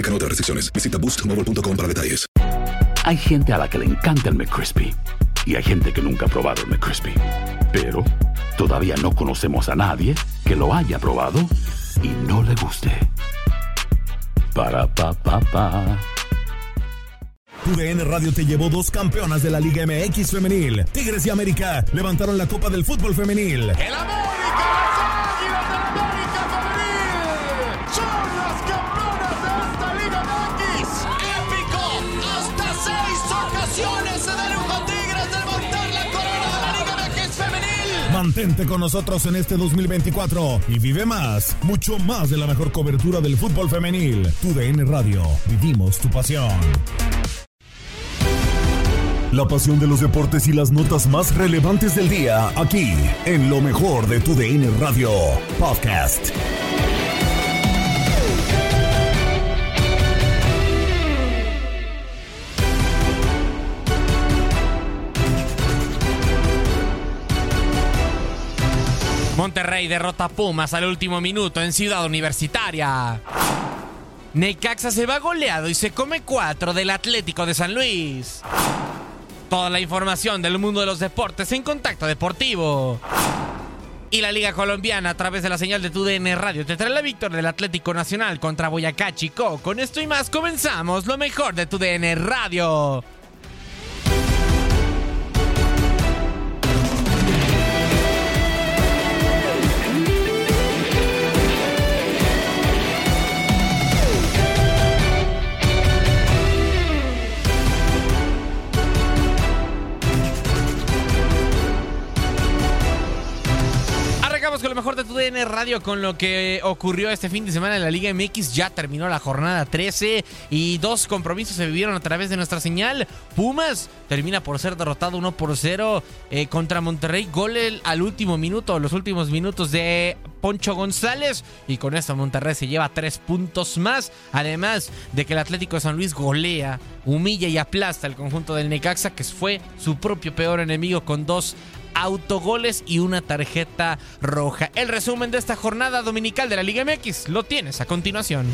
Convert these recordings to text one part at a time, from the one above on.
Aplican otras restricciones. Visita boostmobile.com para detalles. Hay gente a la que le encanta el McCrispy y hay gente que nunca ha probado el McCrispy. Pero todavía no conocemos a nadie que lo haya probado y no le guste. Para pa pa pa. Tu DN Radio te llevó dos campeonas de la Liga MX femenil. Tigres y América levantaron la Copa del Fútbol femenil. ¡El América! Mantente con nosotros en este 2024 y vive más, mucho más de la mejor cobertura del fútbol femenil. Tu DN Radio, vivimos tu pasión. La pasión de los deportes y las notas más relevantes del día, aquí, en lo mejor de tu DN Radio Podcast. Monterrey derrota a Pumas al último minuto en Ciudad Universitaria. Necaxa se va goleado y se come cuatro del Atlético de San Luis. Toda la información del mundo de los deportes en Contacto Deportivo. Y la Liga Colombiana a través de la señal de TUDN Radio te trae la victoria del Atlético Nacional contra Boyacá Chico. Con esto y más comenzamos lo mejor de TUDN Radio. Con lo mejor de tu DN Radio con lo que ocurrió este fin de semana en la Liga MX. Ya terminó la jornada 13 y dos compromisos se vivieron a través de nuestra señal. Pumas termina por ser derrotado 1 por 0 eh, contra Monterrey. Gol al último minuto, los últimos minutos de Poncho González. Y con esto Monterrey se lleva tres puntos más. Además de que el Atlético de San Luis golea, humilla y aplasta el conjunto del Necaxa, que fue su propio peor enemigo con dos autogoles y una tarjeta roja. El resumen de esta jornada dominical de la Liga MX lo tienes a continuación.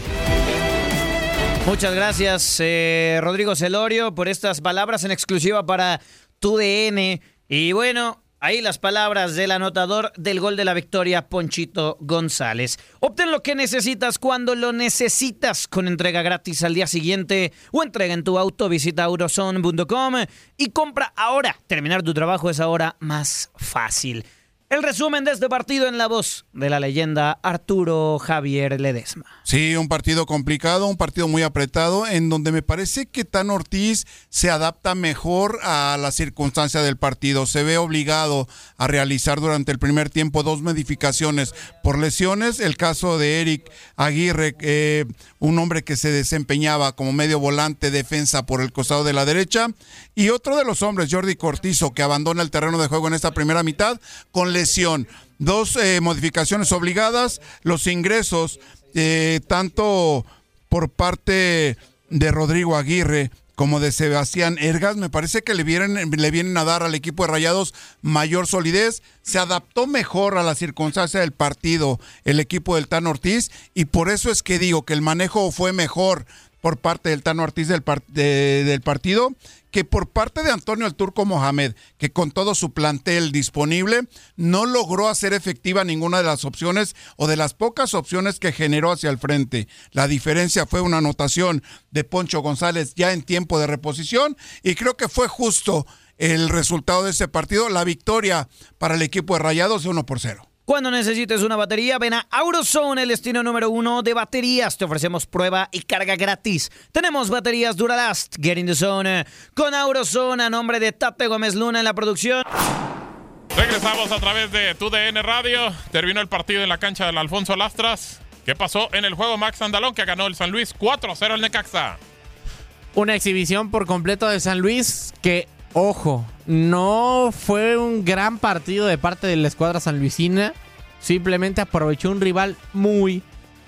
Muchas gracias, eh, Rodrigo Celorio, por estas palabras en exclusiva para tu DN. Y bueno, ahí las palabras del anotador del gol de la victoria, Ponchito González. Obtén lo que necesitas cuando lo necesitas con entrega gratis al día siguiente o entrega en tu auto. Visita eurozone.com y compra ahora. Terminar tu trabajo es ahora más fácil. El resumen de este partido en la voz de la leyenda Arturo Javier Ledesma. Sí, un partido complicado, un partido muy apretado, en donde me parece que Tan Ortiz se adapta mejor a la circunstancia del partido. Se ve obligado a realizar durante el primer tiempo dos modificaciones por lesiones. El caso de Eric Aguirre, eh, un hombre que se desempeñaba como medio volante defensa por el costado de la derecha. Y otro de los hombres, Jordi Cortizo, que abandona el terreno de juego en esta primera mitad con lesión. Dos eh, modificaciones obligadas, los ingresos eh, tanto por parte de Rodrigo Aguirre como de Sebastián Ergas, me parece que le vienen, le vienen a dar al equipo de Rayados mayor solidez, se adaptó mejor a la circunstancia del partido el equipo del Tan Ortiz y por eso es que digo que el manejo fue mejor por parte del Tano Ortiz del, par- de- del partido que por parte de Antonio el Turco Mohamed, que con todo su plantel disponible, no logró hacer efectiva ninguna de las opciones o de las pocas opciones que generó hacia el frente. La diferencia fue una anotación de Poncho González ya en tiempo de reposición y creo que fue justo el resultado de ese partido, la victoria para el equipo de Rayados de 1 por 0. Cuando necesites una batería, ven a Auroson, el destino número uno de baterías. Te ofrecemos prueba y carga gratis. Tenemos baterías Duralast, Get in the Zone, con Auroson a nombre de Tate Gómez Luna en la producción. Regresamos a través de TUDN Radio. Terminó el partido en la cancha del Alfonso Lastras. ¿Qué pasó en el juego Max Andalón que ganó el San Luis 4-0 al Necaxa? Una exhibición por completo de San Luis que, ojo, no fue un gran partido de parte de la escuadra sanluisina. Simplemente aprovechó un rival muy,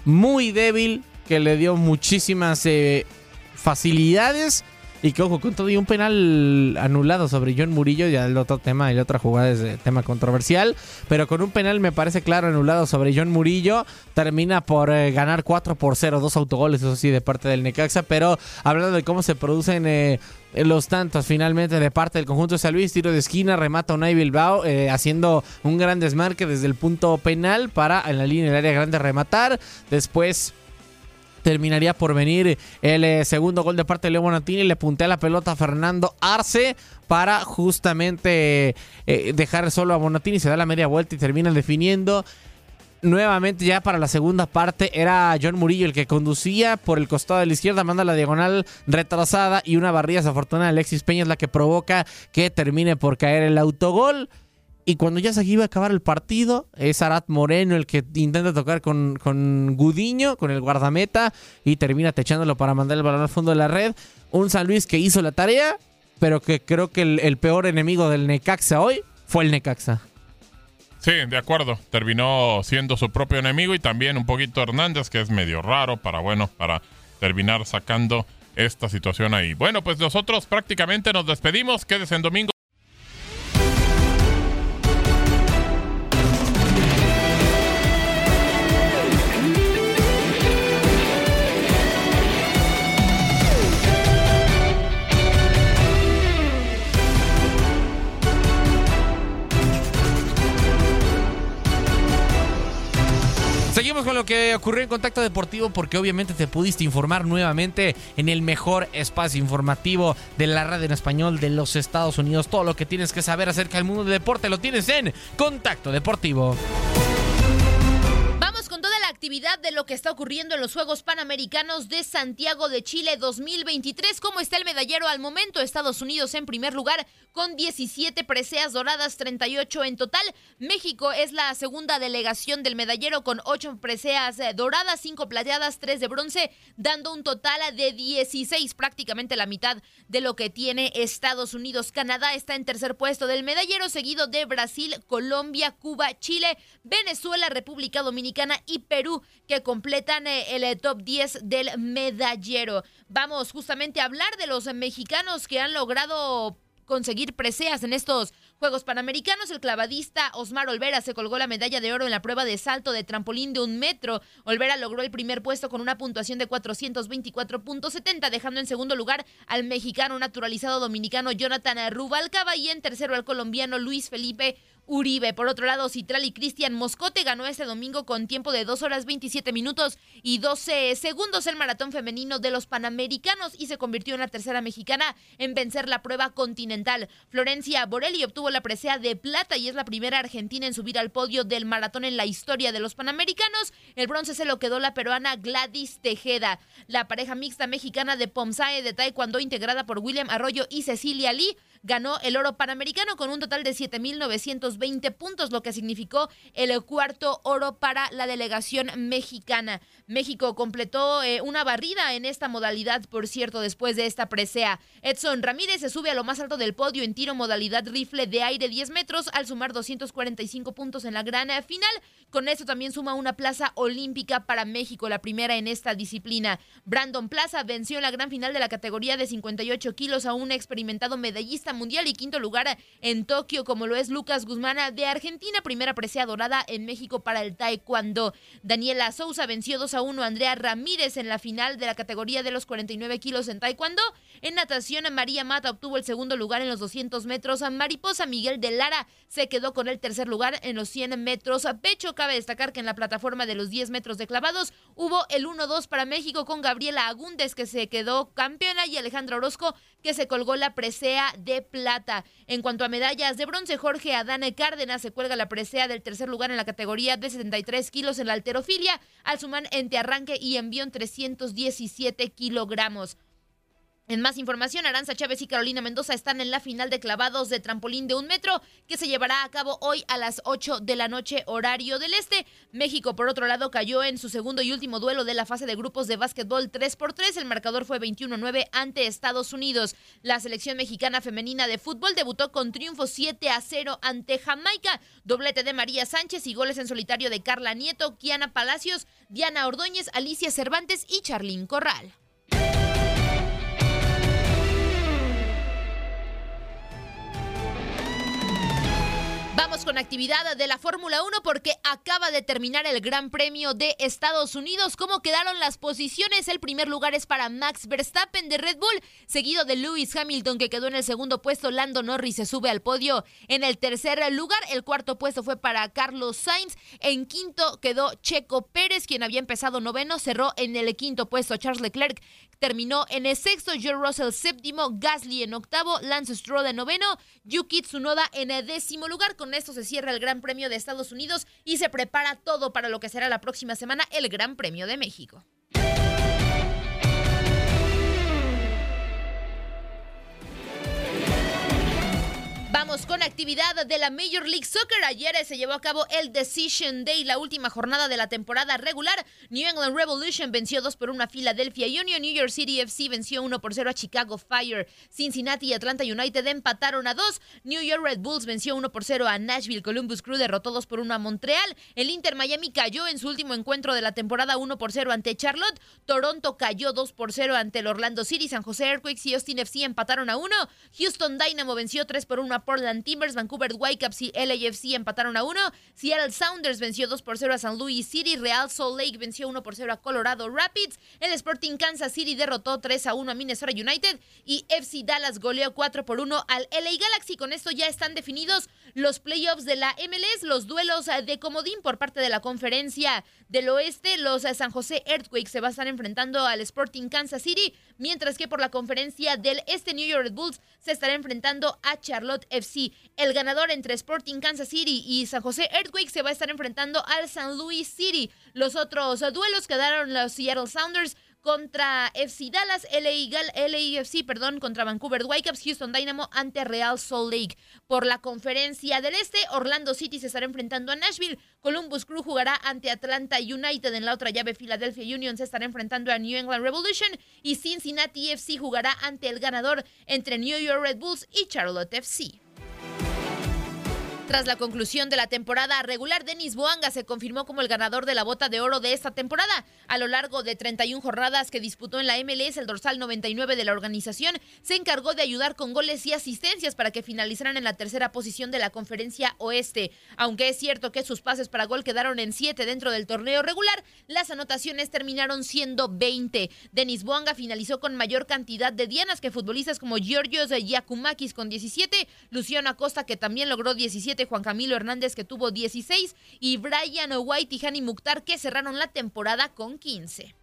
muy débil que le dio muchísimas eh, facilidades. Y que, ojo, con todo y un penal anulado sobre John Murillo, ya el otro tema, el otra jugada es eh, tema controversial, pero con un penal me parece claro anulado sobre John Murillo, termina por eh, ganar 4 por 0, dos autogoles, eso sí, de parte del Necaxa, pero hablando de cómo se producen eh, los tantos finalmente de parte del conjunto de San Luis, tiro de esquina, remata Unai Bilbao, haciendo un gran desmarque desde el punto penal para en la línea del área grande rematar, después terminaría por venir el eh, segundo gol de parte de Leo Bonatini. Le puntea la pelota a Fernando Arce para justamente eh, dejar solo a Bonatini. Se da la media vuelta y termina definiendo. Nuevamente ya para la segunda parte era John Murillo el que conducía por el costado de la izquierda, manda la diagonal retrasada y una barrida desafortunada de Alexis Peña es la que provoca que termine por caer el autogol. Y cuando ya se iba a acabar el partido, es Arat Moreno el que intenta tocar con, con Gudiño, con el guardameta, y termina techándolo para mandar el balón al fondo de la red. Un San Luis que hizo la tarea, pero que creo que el, el peor enemigo del Necaxa hoy fue el Necaxa. Sí, de acuerdo. Terminó siendo su propio enemigo y también un poquito Hernández, que es medio raro para, bueno, para terminar sacando esta situación ahí. Bueno, pues nosotros prácticamente nos despedimos. Quédese en domingo. Seguimos con lo que ocurrió en Contacto Deportivo porque obviamente te pudiste informar nuevamente en el mejor espacio informativo de la radio en español de los Estados Unidos. Todo lo que tienes que saber acerca del mundo del deporte lo tienes en Contacto Deportivo. Actividad de lo que está ocurriendo en los Juegos Panamericanos de Santiago de Chile 2023. ¿Cómo está el medallero al momento? Estados Unidos en primer lugar con 17 preseas doradas, 38 en total. México es la segunda delegación del medallero con 8 preseas eh, doradas, 5 plateadas, 3 de bronce, dando un total de 16, prácticamente la mitad de lo que tiene Estados Unidos. Canadá está en tercer puesto del medallero, seguido de Brasil, Colombia, Cuba, Chile, Venezuela, República Dominicana y Perú, que completan eh, el eh, top 10 del medallero. Vamos justamente a hablar de los mexicanos que han logrado conseguir preseas en estos Juegos Panamericanos. El clavadista Osmar Olvera se colgó la medalla de oro en la prueba de salto de trampolín de un metro. Olvera logró el primer puesto con una puntuación de 424.70, dejando en segundo lugar al mexicano naturalizado dominicano Jonathan Rubalcaba y en tercero al colombiano Luis Felipe Uribe. Por otro lado, Citrali Cristian Moscote ganó este domingo con tiempo de 2 horas 27 minutos y 12 segundos el maratón femenino de los Panamericanos y se convirtió en la tercera mexicana en vencer la prueba continental. Florencia Borelli obtuvo la presea de plata y es la primera argentina en subir al podio del maratón en la historia de los Panamericanos. El bronce se lo quedó la peruana Gladys Tejeda. La pareja mixta mexicana de Pomsae de Taekwondo integrada por William Arroyo y Cecilia Lee ganó el oro panamericano con un total de 7.920 puntos, lo que significó el cuarto oro para la delegación mexicana. México completó eh, una barrida en esta modalidad, por cierto, después de esta presea. Edson Ramírez se sube a lo más alto del podio en tiro modalidad rifle de aire 10 metros al sumar 245 puntos en la gran final. Con esto también suma una plaza olímpica para México, la primera en esta disciplina. Brandon Plaza venció en la gran final de la categoría de 58 kilos a un experimentado medallista mundial y quinto lugar en Tokio, como lo es Lucas Guzmán de Argentina, primera presea dorada en México para el taekwondo. Daniela Souza venció 2 a 1 a Andrea Ramírez en la final de la categoría de los 49 kilos en taekwondo. En natación, María Mata obtuvo el segundo lugar en los 200 metros. Mariposa Miguel de Lara se quedó con el tercer lugar en los 100 metros a pecho. Cabe destacar que en la plataforma de los 10 metros de clavados hubo el 1-2 para México con Gabriela Agúndez que se quedó campeona y Alejandra Orozco que se colgó la presea de plata. En cuanto a medallas de bronce, Jorge Adane Cárdenas se cuelga la presea del tercer lugar en la categoría de 73 kilos en la alterofilia, al sumar entre arranque y envión 317 kilogramos. En más información, Aranza Chávez y Carolina Mendoza están en la final de clavados de trampolín de un metro que se llevará a cabo hoy a las 8 de la noche horario del este. México, por otro lado, cayó en su segundo y último duelo de la fase de grupos de básquetbol 3x3. El marcador fue 21-9 ante Estados Unidos. La selección mexicana femenina de fútbol debutó con triunfo 7 a 0 ante Jamaica. Doblete de María Sánchez y goles en solitario de Carla Nieto, Kiana Palacios, Diana Ordóñez, Alicia Cervantes y Charlín Corral. Vamos con actividad de la Fórmula 1 porque acaba de terminar el Gran Premio de Estados Unidos. ¿Cómo quedaron las posiciones? El primer lugar es para Max Verstappen de Red Bull, seguido de Lewis Hamilton que quedó en el segundo puesto. Lando Norris se sube al podio en el tercer lugar. El cuarto puesto fue para Carlos Sainz. En quinto quedó Checo Pérez, quien había empezado noveno, cerró en el quinto puesto. Charles Leclerc terminó en el sexto, George Russell séptimo, Gasly en octavo, Lance Stroll en noveno, Yuki Tsunoda en el décimo lugar. Con esto se cierra el Gran Premio de Estados Unidos y se prepara todo para lo que será la próxima semana el Gran Premio de México. Con actividad de la Major League Soccer. Ayer se llevó a cabo el Decision Day, la última jornada de la temporada regular. New England Revolution venció 2 por 1 a Philadelphia Union. New York City FC venció 1 por 0 a Chicago Fire. Cincinnati y Atlanta United empataron a 2. New York Red Bulls venció 1 por 0 a Nashville. Columbus Crew derrotó 2 por 1 a Montreal. El Inter Miami cayó en su último encuentro de la temporada 1 por 0 ante Charlotte. Toronto cayó 2 por 0 ante el Orlando City. San José Earthquakes y Austin FC empataron a 1. Houston Dynamo venció 3 por 1 a Portland Timbers, Vancouver Whitecaps y LAFC empataron a 1. Seattle Sounders venció 2 por 0 a San Luis City. Real Salt Lake venció 1 por 0 a Colorado Rapids. El Sporting Kansas City derrotó 3 a 1 a Minnesota United. Y FC Dallas goleó 4 por 1 al LA Galaxy. Con esto ya están definidos los playoffs de la MLS, los duelos de comodín por parte de la conferencia del oeste. Los San José Earthquakes se van a estar enfrentando al Sporting Kansas City, mientras que por la conferencia del este New York Bulls se estará enfrentando a Charlotte FC. El ganador entre Sporting Kansas City y San José Earthquakes se va a estar enfrentando al San Luis City. Los otros duelos quedaron los Seattle Sounders contra FC Dallas, LA, LAFC, perdón, contra Vancouver Whitecaps, Houston Dynamo ante Real Salt Lake. Por la conferencia del Este, Orlando City se estará enfrentando a Nashville, Columbus Crew jugará ante Atlanta United en la otra llave, Philadelphia Union se estará enfrentando a New England Revolution y Cincinnati FC jugará ante el ganador entre New York Red Bulls y Charlotte FC. Tras la conclusión de la temporada regular, Denis Boanga se confirmó como el ganador de la bota de oro de esta temporada. A lo largo de 31 jornadas que disputó en la MLS, el dorsal 99 de la organización se encargó de ayudar con goles y asistencias para que finalizaran en la tercera posición de la conferencia oeste. Aunque es cierto que sus pases para gol quedaron en 7 dentro del torneo regular, las anotaciones terminaron siendo 20. Denis Boanga finalizó con mayor cantidad de dianas que futbolistas como Giorgios Yakumakis con 17, Luciano Acosta que también logró 17 Juan Camilo Hernández que tuvo 16 y Brian White y Hani Mukhtar que cerraron la temporada con 15.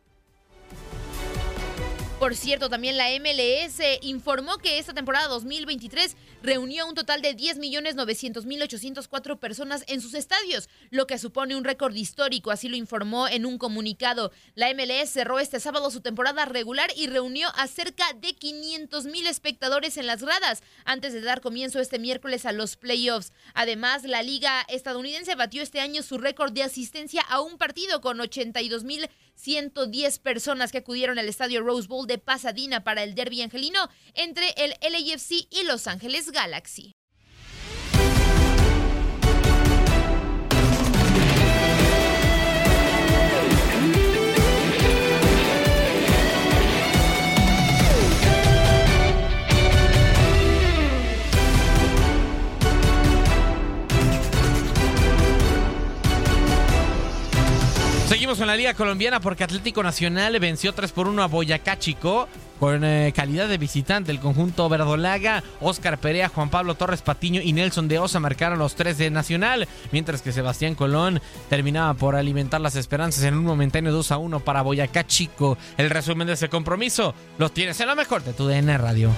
Por cierto, también la MLS informó que esta temporada 2023 reunió un total de 10.900.804 personas en sus estadios, lo que supone un récord histórico, así lo informó en un comunicado. La MLS cerró este sábado su temporada regular y reunió a cerca de 500.000 espectadores en las gradas antes de dar comienzo este miércoles a los playoffs. Además, la liga estadounidense batió este año su récord de asistencia a un partido con 82.000 110 personas que acudieron al estadio Rose Bowl de Pasadena para el derby angelino entre el LAFC y Los Ángeles Galaxy. Seguimos con la Liga Colombiana porque Atlético Nacional venció 3 por 1 a Boyacá Chico con eh, calidad de visitante. El conjunto verdolaga, Oscar Perea, Juan Pablo Torres Patiño y Nelson de Osa marcaron los tres de Nacional, mientras que Sebastián Colón terminaba por alimentar las esperanzas en un momentáneo 2 a 1 para Boyacá Chico. El resumen de ese compromiso lo tienes en lo mejor de tu DN Radio.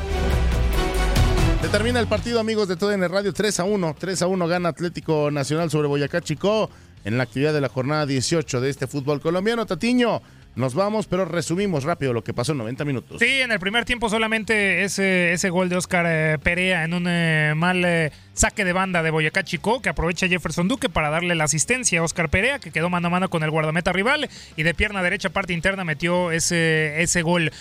Se termina el partido, amigos de TUDN Radio, 3 a 1. 3 a 1 gana Atlético Nacional sobre Boyacá Chico en la actividad de la jornada 18 de este fútbol colombiano. Tatiño, nos vamos, pero resumimos rápido lo que pasó en 90 minutos. Sí, en el primer tiempo solamente ese, ese gol de Oscar eh, Perea en un eh, mal eh, saque de banda de Boyacá Chico, que aprovecha Jefferson Duque para darle la asistencia a Oscar Perea, que quedó mano a mano con el guardameta rival y de pierna derecha, parte interna, metió ese, ese gol.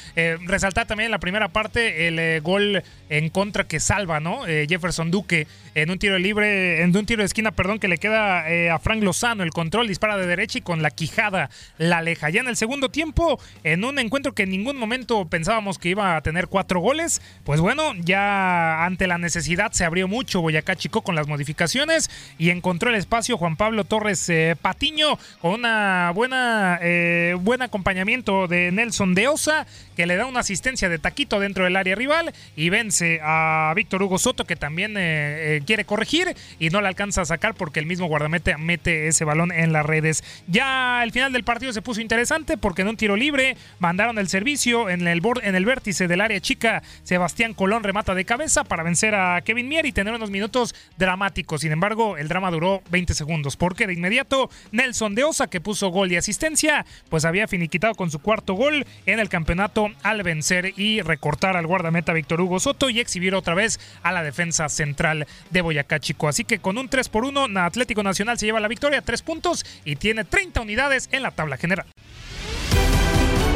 resaltar también en la primera parte el gol en contra que salva, ¿no? Jefferson Duque en un tiro libre, en un tiro de esquina, perdón, que le queda a Frank Lozano el control, dispara de derecha y con la quijada la aleja. Ya en el segundo tiempo, en un encuentro que en ningún momento pensábamos que iba a tener cuatro goles, pues bueno, ya ante la necesidad se abrió mucho Boyacá Chico con las modificaciones y encontró el espacio Juan Pablo Torres eh, Patiño con una buena eh, buen acompañamiento de Nelson de Osa que le da una asistencia de taquito dentro del área rival y vence a Víctor Hugo Soto que también eh, quiere corregir y no le alcanza a sacar porque el mismo guardamete mete ese balón en las redes. Ya el final del partido se puso interesante porque en un tiro libre mandaron el servicio en el, en el vértice del área chica. Sebastián Colón remata de cabeza para vencer a Kevin Mier y tener unos minutos dramáticos. Sin embargo, el drama duró 20 segundos porque de inmediato Nelson de Osa, que puso gol y asistencia, pues había finiquitado con su cuarto gol en el campeonato al vencer y recortar al guardameta Víctor Hugo Soto y exhibir otra vez a la defensa central de Boyacá Chico. Así que con un 3 por 1, Atlético Nacional se lleva la victoria, 3 puntos y tiene 30 unidades en la tabla general.